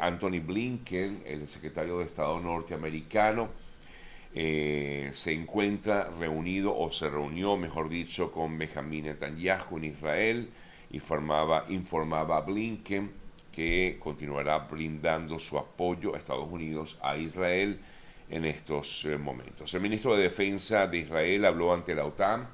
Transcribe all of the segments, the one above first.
Anthony Blinken, el secretario de Estado norteamericano, eh, se encuentra reunido o se reunió, mejor dicho, con Benjamin Netanyahu en Israel y informaba, informaba a Blinken que continuará brindando su apoyo a Estados Unidos, a Israel en estos eh, momentos. El ministro de Defensa de Israel habló ante la OTAN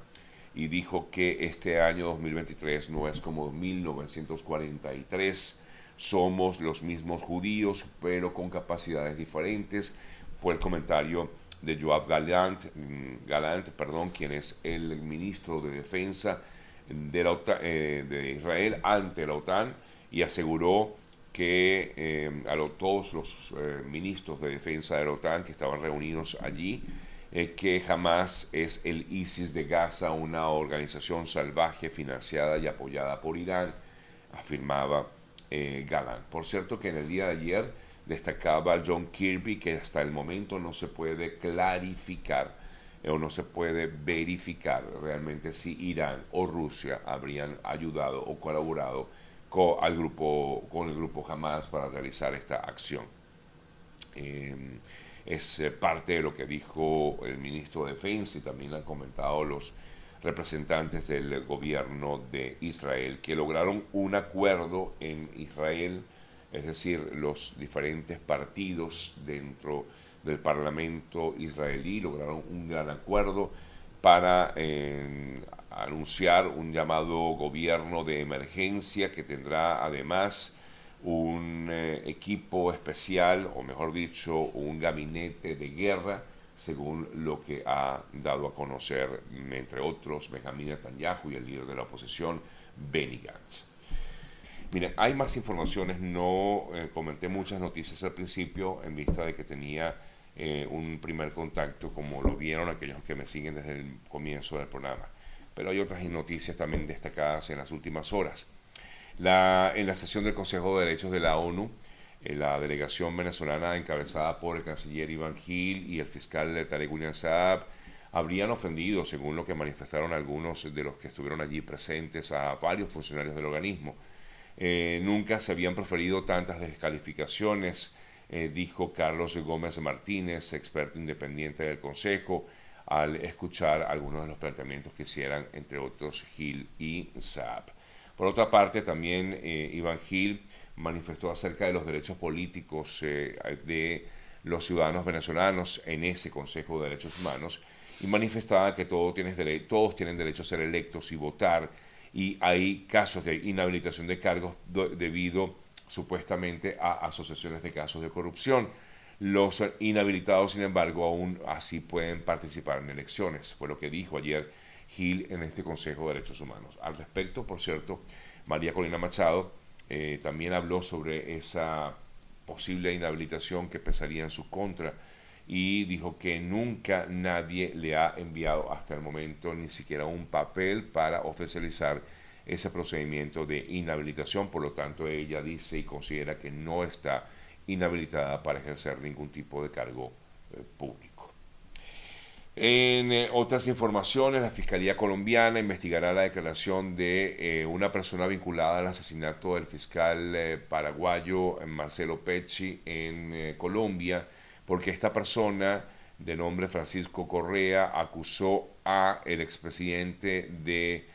y dijo que este año 2023 no es como 1943, somos los mismos judíos, pero con capacidades diferentes. Fue el comentario de Joab Galant, mm, Galant perdón, quien es el ministro de Defensa de, la eh, de Israel ante la OTAN y aseguró que eh, a todos los eh, ministros de defensa de la OTAN que estaban reunidos allí, que jamás es el ISIS de Gaza, una organización salvaje financiada y apoyada por Irán, afirmaba Galán. Por cierto que en el día de ayer destacaba John Kirby que hasta el momento no se puede clarificar o no se puede verificar realmente si Irán o Rusia habrían ayudado o colaborado con, grupo, con el grupo Hamas para realizar esta acción. Em, es eh, parte de lo que dijo el ministro de Defensa y también han comentado los representantes del gobierno de Israel, que lograron un acuerdo en Israel, es decir, los diferentes partidos dentro del Parlamento israelí lograron un gran acuerdo para eh, anunciar un llamado gobierno de emergencia que tendrá además un eh, equipo especial, o mejor dicho, un gabinete de guerra, según lo que ha dado a conocer, entre otros, Benjamin Netanyahu y el líder de la oposición, Benny Gantz. Miren, hay más informaciones, no eh, comenté muchas noticias al principio en vista de que tenía eh, un primer contacto, como lo vieron aquellos que me siguen desde el comienzo del programa pero hay otras noticias también destacadas en las últimas horas. En la sesión del Consejo de Derechos de la ONU, la delegación venezolana encabezada por el canciller Iván Gil y el fiscal Tarek William Saab habrían ofendido, según lo que manifestaron algunos de los que estuvieron allí presentes, a varios funcionarios del organismo. Eh, nunca se habían proferido tantas descalificaciones, eh, dijo Carlos Gómez Martínez, experto independiente del Consejo, al escuchar algunos de los planteamientos que hicieran, entre otros, Gil y Saab. Por otra parte, también eh, Iván Gil manifestó acerca de los derechos políticos eh, de los ciudadanos venezolanos en ese Consejo de Derechos Humanos y manifestaba que todos tienen derecho a ser electos y votar y hay casos de inhabilitación de cargos debido supuestamente a asociaciones de casos de corrupción. Los inhabilitados, sin embargo, aún así pueden participar en elecciones, fue lo que dijo ayer Gil en este Consejo de Derechos Humanos. Al respecto, por cierto, María Colina Machado eh, también habló sobre esa posible inhabilitación que pesaría en su contra y dijo que nunca nadie le ha enviado hasta el momento ni siquiera un papel para oficializar ese procedimiento de inhabilitación. Por lo tanto, ella dice y considera que no está inhabilitada para ejercer ningún tipo de cargo eh, público. En eh, otras informaciones, la Fiscalía colombiana investigará la declaración de eh, una persona vinculada al asesinato del fiscal paraguayo Marcelo Pecci en Colombia, porque esta persona de nombre Francisco Correa acusó a el expresidente de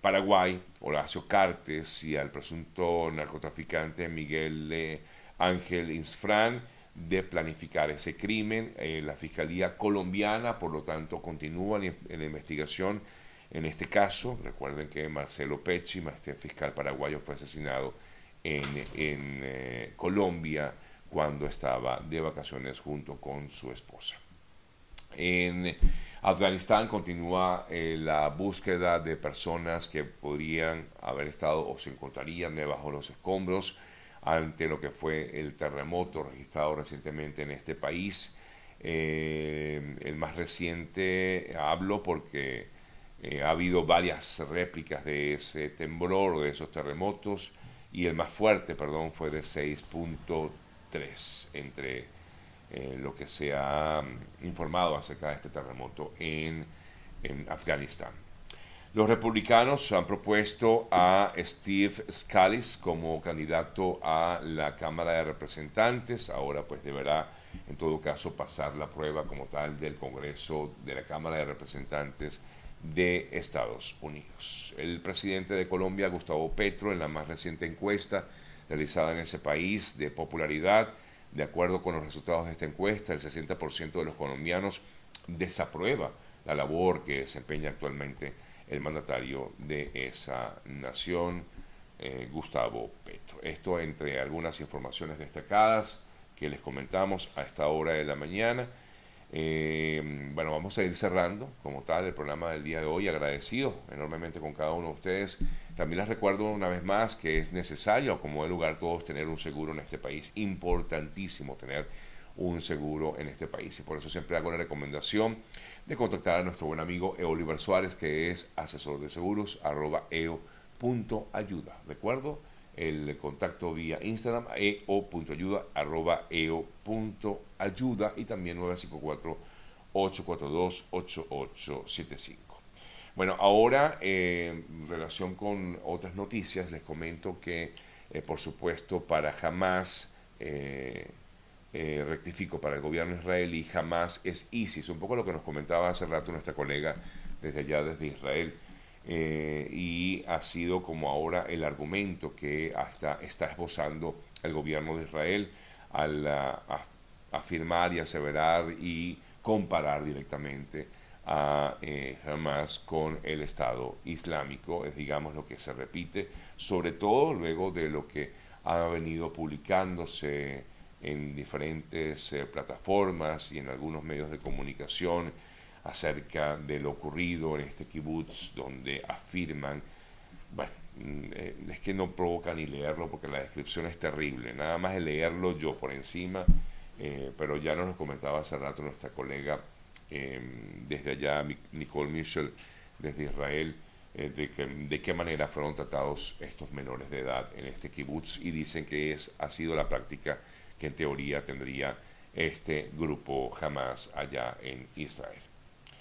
Paraguay, Horacio Cartes, y al presunto narcotraficante Miguel Ángel Insfran de planificar ese crimen. Eh, la Fiscalía colombiana, por lo tanto, continúa en, la investigación en este caso. Recuerden que Marcelo Pecci, este fiscal paraguayo, fue asesinado en, eh, Colombia cuando estaba de vacaciones junto con su esposa. En Afganistán continúa eh, la búsqueda de personas que podrían haber estado o se encontrarían debajo de los escombros ante lo que fue el terremoto registrado recientemente en este país. Eh, el más reciente hablo porque eh, ha habido varias réplicas de ese temblor de esos terremotos y el más fuerte, perdón, fue de 6.3 entre eh, lo que se ha mm, informado acerca de este terremoto en, en Afganistán. Los republicanos han propuesto a Steve Scalise como candidato a la Cámara de Representantes. Ahora pues deberá en todo caso pasar la prueba como tal del Congreso de la Cámara de Representantes de Estados Unidos. El presidente de Colombia, Gustavo Petro, en la más reciente encuesta realizada en ese país de popularidad, de acuerdo con los resultados de esta encuesta, el 60% de los colombianos desaprueba la labor que desempeña actualmente el mandatario de esa nación, eh, Gustavo Petro. Esto entre algunas informaciones destacadas que les comentamos a esta hora de la mañana. Eh, bueno, vamos a ir cerrando como tal el programa del día de hoy, agradecido enormemente con cada uno de ustedes. También les recuerdo una vez más que es necesario, como de lugar, todos tener un seguro en este país. Importantísimo tener un seguro en este país. Y por eso siempre hago la recomendación de contactar a nuestro buen amigo Oliver Suárez, que es asesor de seguros, arroba eo.ayuda. Recuerdo el contacto vía Instagram, eo.ayuda, arroba eo.ayuda y también 954-842-8875. Bueno, ahora eh, en relación con otras noticias, les comento que, eh, por supuesto, para jamás eh, eh, rectifico, para el gobierno israelí jamás es ISIS, un poco lo que nos comentaba hace rato nuestra colega desde allá, desde Israel, eh, y ha sido como ahora el argumento que hasta está esbozando el gobierno de Israel al afirmar y aseverar y comparar directamente a eh, Hamas con el Estado Islámico, es digamos lo que se repite, sobre todo luego de lo que ha venido publicándose en diferentes eh, plataformas y en algunos medios de comunicación acerca de lo ocurrido en este kibutz, donde afirman, bueno, mm, eh, es que no provoca ni leerlo porque la descripción es terrible, nada más de leerlo yo por encima, eh, pero ya nos lo comentaba hace rato nuestra colega em, desde allá, Nicole Michel, desde Israel, de, que, de qué manera fueron tratados estos menores de edad en este kibutz. Y dicen que es, ha sido la práctica que en teoría tendría este grupo jamás allá en Israel.